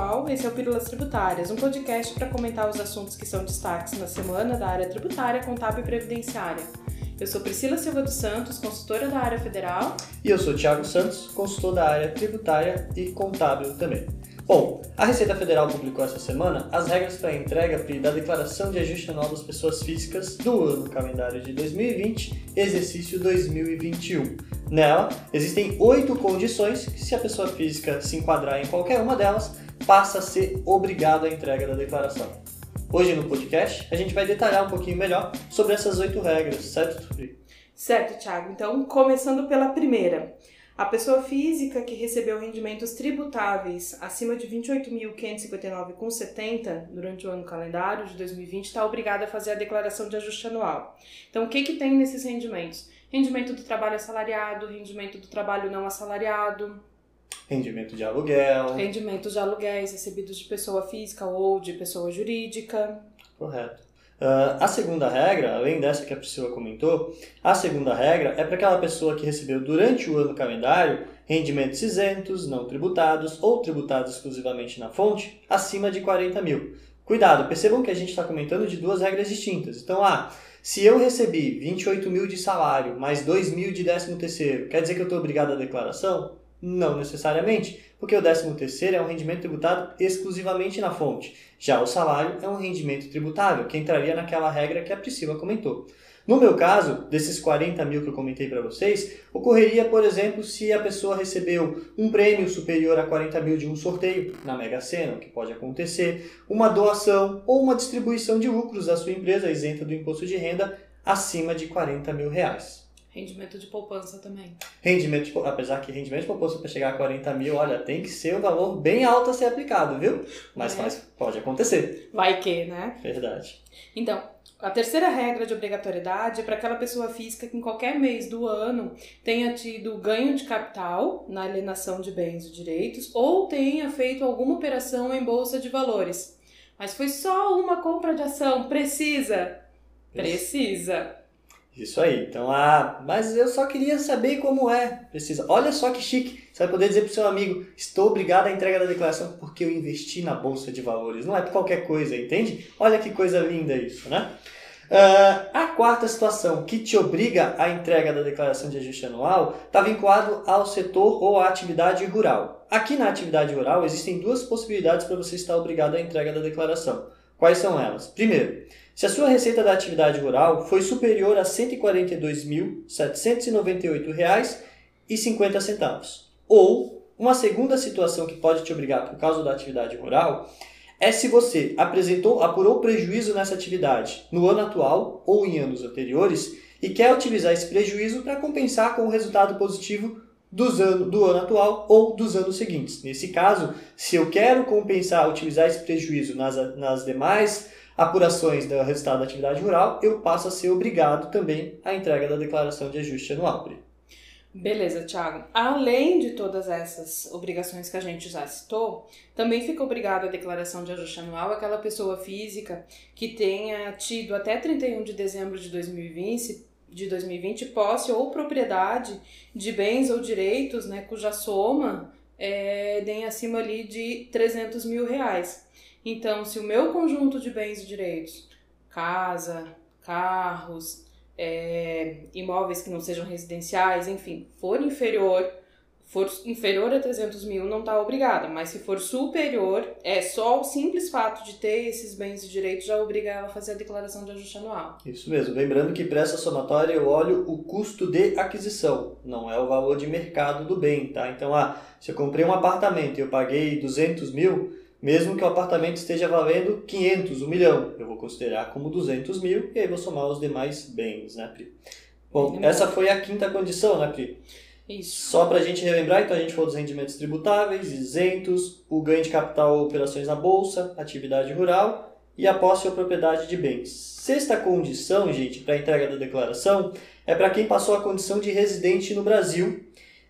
pessoal, esse é o Pílulas Tributárias, um podcast para comentar os assuntos que são destaques na semana da área tributária, contábil e previdenciária. Eu sou Priscila Silva dos Santos, consultora da área federal. E eu sou Thiago Santos, consultor da área tributária e contábil também. Bom, a Receita Federal publicou essa semana as regras para a entrega da declaração de ajuste anual das pessoas físicas do ano calendário de 2020, exercício 2021. Nela, existem oito condições que, se a pessoa física se enquadrar em qualquer uma delas, passa a ser obrigado à entrega da declaração. Hoje no podcast, a gente vai detalhar um pouquinho melhor sobre essas oito regras, certo, Tupi? Certo, Thiago. Então, começando pela primeira. A pessoa física que recebeu rendimentos tributáveis acima de 28.559,70 durante o ano calendário de 2020 está obrigada a fazer a declaração de ajuste anual. Então, o que, que tem nesses rendimentos? Rendimento do trabalho assalariado, rendimento do trabalho não assalariado, Rendimento de aluguel. Rendimentos de aluguéis recebidos de pessoa física ou de pessoa jurídica. Correto. Uh, a segunda regra, além dessa que a Priscila comentou, a segunda regra é para aquela pessoa que recebeu durante o ano calendário rendimentos isentos, não tributados ou tributados exclusivamente na fonte, acima de 40 mil. Cuidado, percebam que a gente está comentando de duas regras distintas. Então, ah, se eu recebi 28 mil de salário mais 2 mil de 13 terceiro, quer dizer que eu estou obrigado à declaração? Não necessariamente, porque o 13º é um rendimento tributado exclusivamente na fonte. Já o salário é um rendimento tributável, que entraria naquela regra que a Priscila comentou. No meu caso, desses 40 mil que eu comentei para vocês, ocorreria, por exemplo, se a pessoa recebeu um prêmio superior a 40 mil de um sorteio na Mega Sena, o que pode acontecer, uma doação ou uma distribuição de lucros da sua empresa isenta do imposto de renda acima de 40 mil reais. Rendimento de poupança também. Rendimento de, apesar que rendimento de poupança para chegar a 40 mil, olha, tem que ser um valor bem alto a ser aplicado, viu? Mas é. faz, pode acontecer. Vai que, né? Verdade. Então, a terceira regra de obrigatoriedade é para aquela pessoa física que em qualquer mês do ano tenha tido ganho de capital na alienação de bens e direitos ou tenha feito alguma operação em bolsa de valores. Mas foi só uma compra de ação. Precisa? Precisa. Isso aí. Então, ah, mas eu só queria saber como é. Precisa. Olha só que chique. Você vai poder dizer pro seu amigo: estou obrigado à entrega da declaração porque eu investi na bolsa de valores. Não é por qualquer coisa, entende? Olha que coisa linda isso, né? Uh, a quarta situação que te obriga à entrega da declaração de ajuste anual está vinculado ao setor ou à atividade rural. Aqui na atividade rural existem duas possibilidades para você estar obrigado à entrega da declaração. Quais são elas? Primeiro, se a sua receita da atividade rural foi superior a R$ 142.798,50. Ou, uma segunda situação que pode te obrigar por causa da atividade rural é se você apresentou, apurou prejuízo nessa atividade no ano atual ou em anos anteriores e quer utilizar esse prejuízo para compensar com o resultado positivo dos ano, do ano atual ou dos anos seguintes. Nesse caso, se eu quero compensar, utilizar esse prejuízo nas, nas demais apurações do resultado da atividade rural, eu passo a ser obrigado também à entrega da declaração de ajuste anual. Beleza, Thiago. Além de todas essas obrigações que a gente já citou, também fica obrigado à declaração de ajuste anual aquela pessoa física que tenha tido até 31 de dezembro de 2020, de 2020 posse ou propriedade de bens ou direitos né, cuja soma é, acima ali de 300 mil reais. Então, se o meu conjunto de bens e direitos, casa, carros, é, imóveis que não sejam residenciais, enfim, for inferior, for inferior a 300 mil, não está obrigada, mas se for superior, é só o simples fato de ter esses bens e direitos já obriga ela a fazer a declaração de ajuste anual. Isso mesmo, lembrando que para essa somatória eu olho o custo de aquisição, não é o valor de mercado do bem, tá? Então, ah, se eu comprei um apartamento e eu paguei 200 mil, mesmo que o apartamento esteja valendo 500, 1 milhão, eu vou considerar como 200 mil e aí vou somar os demais bens, né, Pri? Bom, essa foi a quinta condição, né, Pri? Isso. Só para a gente relembrar, então a gente falou dos rendimentos tributáveis, isentos, o ganho de capital ou operações na bolsa, atividade rural e a posse ou propriedade de bens. Sexta condição, gente, para a entrega da declaração é para quem passou a condição de residente no Brasil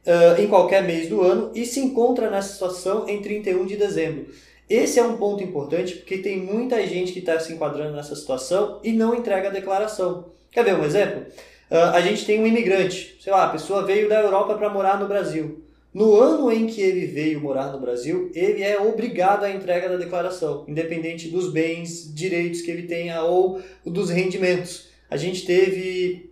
uh, em qualquer mês do ano e se encontra nessa situação em 31 de dezembro. Esse é um ponto importante porque tem muita gente que está se enquadrando nessa situação e não entrega a declaração. Quer ver um exemplo? Uh, a gente tem um imigrante, sei lá, a pessoa veio da Europa para morar no Brasil. No ano em que ele veio morar no Brasil, ele é obrigado à entrega da declaração, independente dos bens, direitos que ele tenha ou dos rendimentos. A gente teve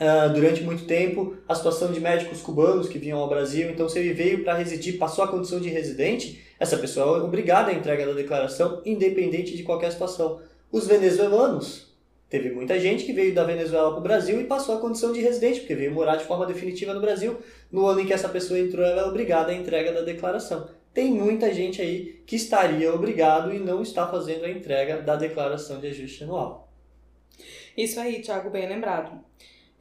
uh, durante muito tempo a situação de médicos cubanos que vinham ao Brasil, então se ele veio para residir, passou a condição de residente, essa pessoa é obrigada à entrega da declaração, independente de qualquer situação. Os venezuelanos, Teve muita gente que veio da Venezuela para o Brasil e passou a condição de residente, porque veio morar de forma definitiva no Brasil. No ano em que essa pessoa entrou, ela é obrigada à entrega da declaração. Tem muita gente aí que estaria obrigado e não está fazendo a entrega da declaração de ajuste anual. Isso aí, Thiago, bem lembrado.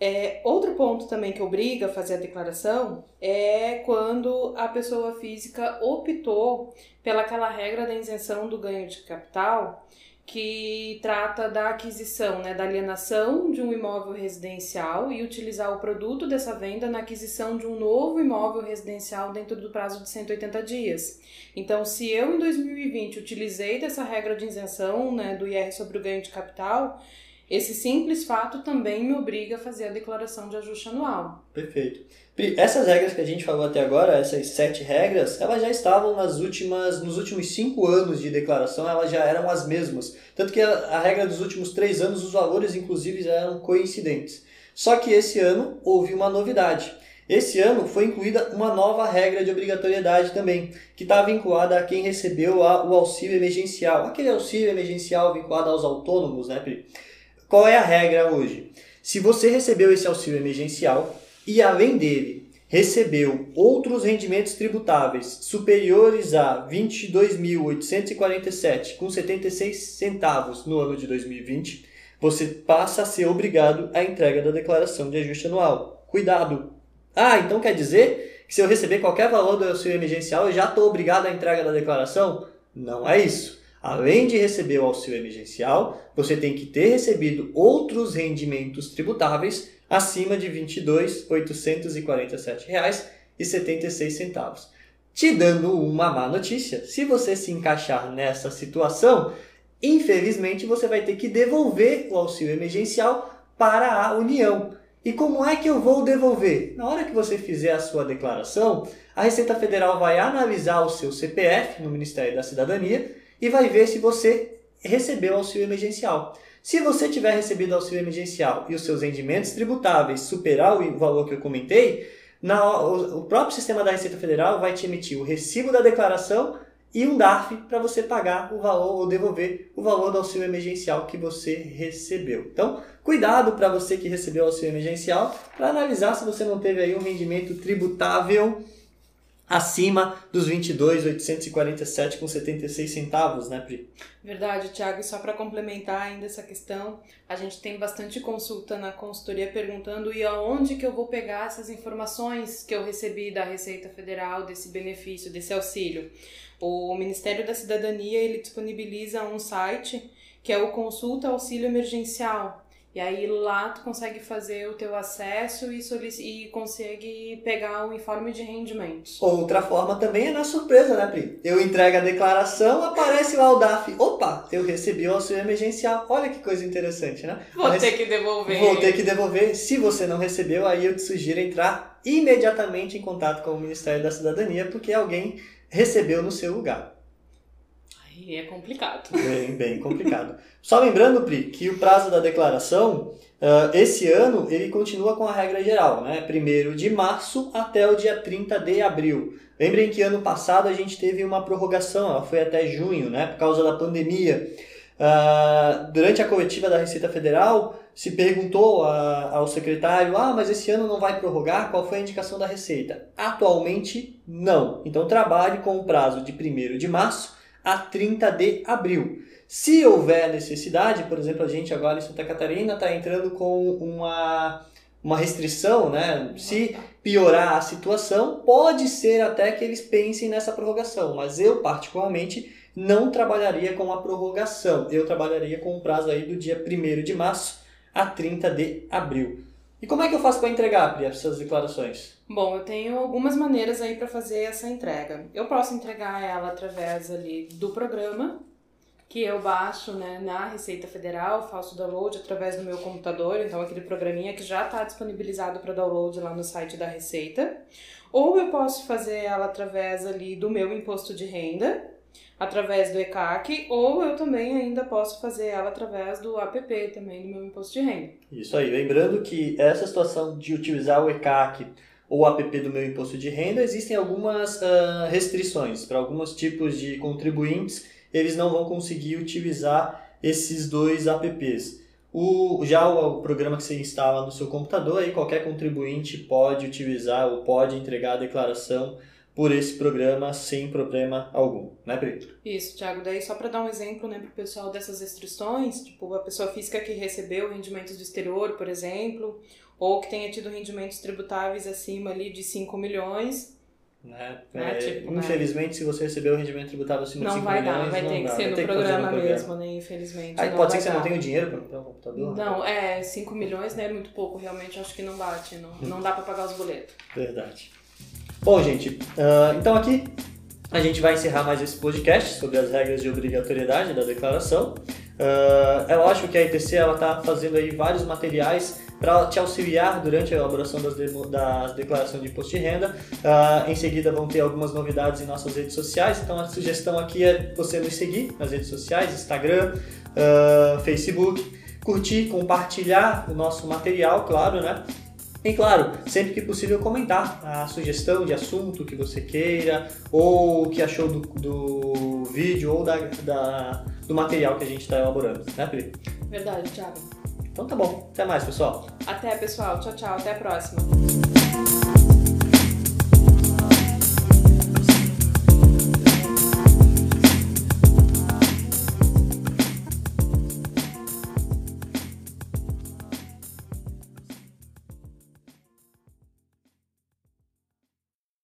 É, outro ponto também que obriga a fazer a declaração é quando a pessoa física optou pelaquela regra da isenção do ganho de capital que trata da aquisição, né, da alienação de um imóvel residencial e utilizar o produto dessa venda na aquisição de um novo imóvel residencial dentro do prazo de 180 dias. Então, se eu em 2020 utilizei dessa regra de isenção, né, do IR sobre o ganho de capital, esse simples fato também me obriga a fazer a declaração de ajuste anual. Perfeito. Essas regras que a gente falou até agora, essas sete regras, elas já estavam nas últimas, nos últimos cinco anos de declaração, elas já eram as mesmas. Tanto que a, a regra dos últimos três anos, os valores inclusive já eram coincidentes. Só que esse ano houve uma novidade. Esse ano foi incluída uma nova regra de obrigatoriedade também, que está vinculada a quem recebeu a, o auxílio emergencial. Aquele auxílio emergencial vinculado aos autônomos, né, Pri? Qual é a regra hoje? Se você recebeu esse auxílio emergencial e além dele recebeu outros rendimentos tributáveis superiores a R$ 22.847,76 com 76 centavos no ano de 2020, você passa a ser obrigado à entrega da declaração de ajuste anual. Cuidado! Ah, então quer dizer que se eu receber qualquer valor do auxílio emergencial, eu já estou obrigado à entrega da declaração? Não é isso. Além de receber o auxílio emergencial, você tem que ter recebido outros rendimentos tributáveis acima de R$ 22.847,76. Te dando uma má notícia, se você se encaixar nessa situação, infelizmente você vai ter que devolver o auxílio emergencial para a União. E como é que eu vou devolver? Na hora que você fizer a sua declaração, a Receita Federal vai analisar o seu CPF no Ministério da Cidadania e vai ver se você recebeu auxílio emergencial. Se você tiver recebido auxílio emergencial e os seus rendimentos tributáveis superar o valor que eu comentei, na, o, o próprio sistema da Receita Federal vai te emitir o recibo da declaração e um DARF para você pagar o valor ou devolver o valor do auxílio emergencial que você recebeu. Então, cuidado para você que recebeu auxílio emergencial para analisar se você não teve aí um rendimento tributável acima dos 22,847 com 76 centavos, né, Pri? Verdade, Thiago. E só para complementar ainda essa questão, a gente tem bastante consulta na consultoria perguntando e aonde que eu vou pegar essas informações que eu recebi da Receita Federal desse benefício, desse auxílio. O Ministério da Cidadania, ele disponibiliza um site que é o Consulta Auxílio Emergencial. E aí lá tu consegue fazer o teu acesso e, e consegue pegar o informe de rendimentos. Outra forma também é na surpresa, né, Pri? Eu entrego a declaração, aparece lá o DAF. Opa, eu recebi o auxílio emergencial. Olha que coisa interessante, né? Vou Mas, ter que devolver. Vou ter que devolver. Se você não recebeu, aí eu te sugiro entrar imediatamente em contato com o Ministério da Cidadania, porque alguém recebeu no seu lugar. E é complicado. Bem, bem complicado. Só lembrando, Pri, que o prazo da declaração, uh, esse ano, ele continua com a regra geral, né? Primeiro de março até o dia 30 de abril. Lembrem que ano passado a gente teve uma prorrogação, ela foi até junho, né? Por causa da pandemia. Uh, durante a coletiva da Receita Federal, se perguntou a, ao secretário: ah, mas esse ano não vai prorrogar? Qual foi a indicação da Receita? Atualmente, não. Então, trabalhe com o prazo de 1 de março a 30 de abril. Se houver necessidade, por exemplo, a gente agora em Santa Catarina está entrando com uma, uma restrição, né? Se piorar a situação, pode ser até que eles pensem nessa prorrogação, mas eu particularmente não trabalharia com a prorrogação. Eu trabalharia com o prazo aí do dia 1 de março a 30 de abril. E como é que eu faço para entregar, Pri, essas declarações? Bom, eu tenho algumas maneiras aí para fazer essa entrega. Eu posso entregar ela através ali do programa, que eu baixo né, na Receita Federal, faço download através do meu computador, então aquele programinha que já está disponibilizado para download lá no site da Receita. Ou eu posso fazer ela através ali do meu imposto de renda, através do ECAC, ou eu também ainda posso fazer ela através do APP também do meu imposto de renda. Isso aí, lembrando que essa situação de utilizar o ECAC ou o APP do meu imposto de renda, existem algumas uh, restrições para alguns tipos de contribuintes, eles não vão conseguir utilizar esses dois apps. O, já o, o, programa que você instala no seu computador, aí qualquer contribuinte pode utilizar ou pode entregar a declaração por esse programa sem problema algum, né, Pri? Isso, Thiago. Daí, só para dar um exemplo né, para o pessoal dessas restrições, tipo, a pessoa física que recebeu rendimentos do exterior, por exemplo, ou que tenha tido rendimentos tributáveis acima ali de 5 milhões. Né? né? É, tipo, né? infelizmente, né? se você recebeu o rendimento tributável acima não de 5 vai milhões, dar, vai ter que ser no programa, programa, mesmo, né? Infelizmente. Aí pode ser que você não tenha o dinheiro para comprar um computador? Não, é, 5 milhões né, é muito pouco, realmente acho que não bate, não, não dá para pagar os boletos. Verdade. Bom, gente, uh, então aqui a gente vai encerrar mais esse podcast sobre as regras de obrigatoriedade da declaração. Uh, é lógico que a ITC está fazendo aí vários materiais para te auxiliar durante a elaboração das, de, das declarações de imposto de renda. Uh, em seguida vão ter algumas novidades em nossas redes sociais, então a sugestão aqui é você nos seguir nas redes sociais, Instagram, uh, Facebook, curtir, compartilhar o nosso material, claro, né? E claro, sempre que possível comentar a sugestão de assunto que você queira, ou o que achou do, do vídeo ou da, da, do material que a gente está elaborando, né, Pri? Verdade, Thiago. Então tá bom. Até mais, pessoal. Até, pessoal. Tchau, tchau. Até a próxima.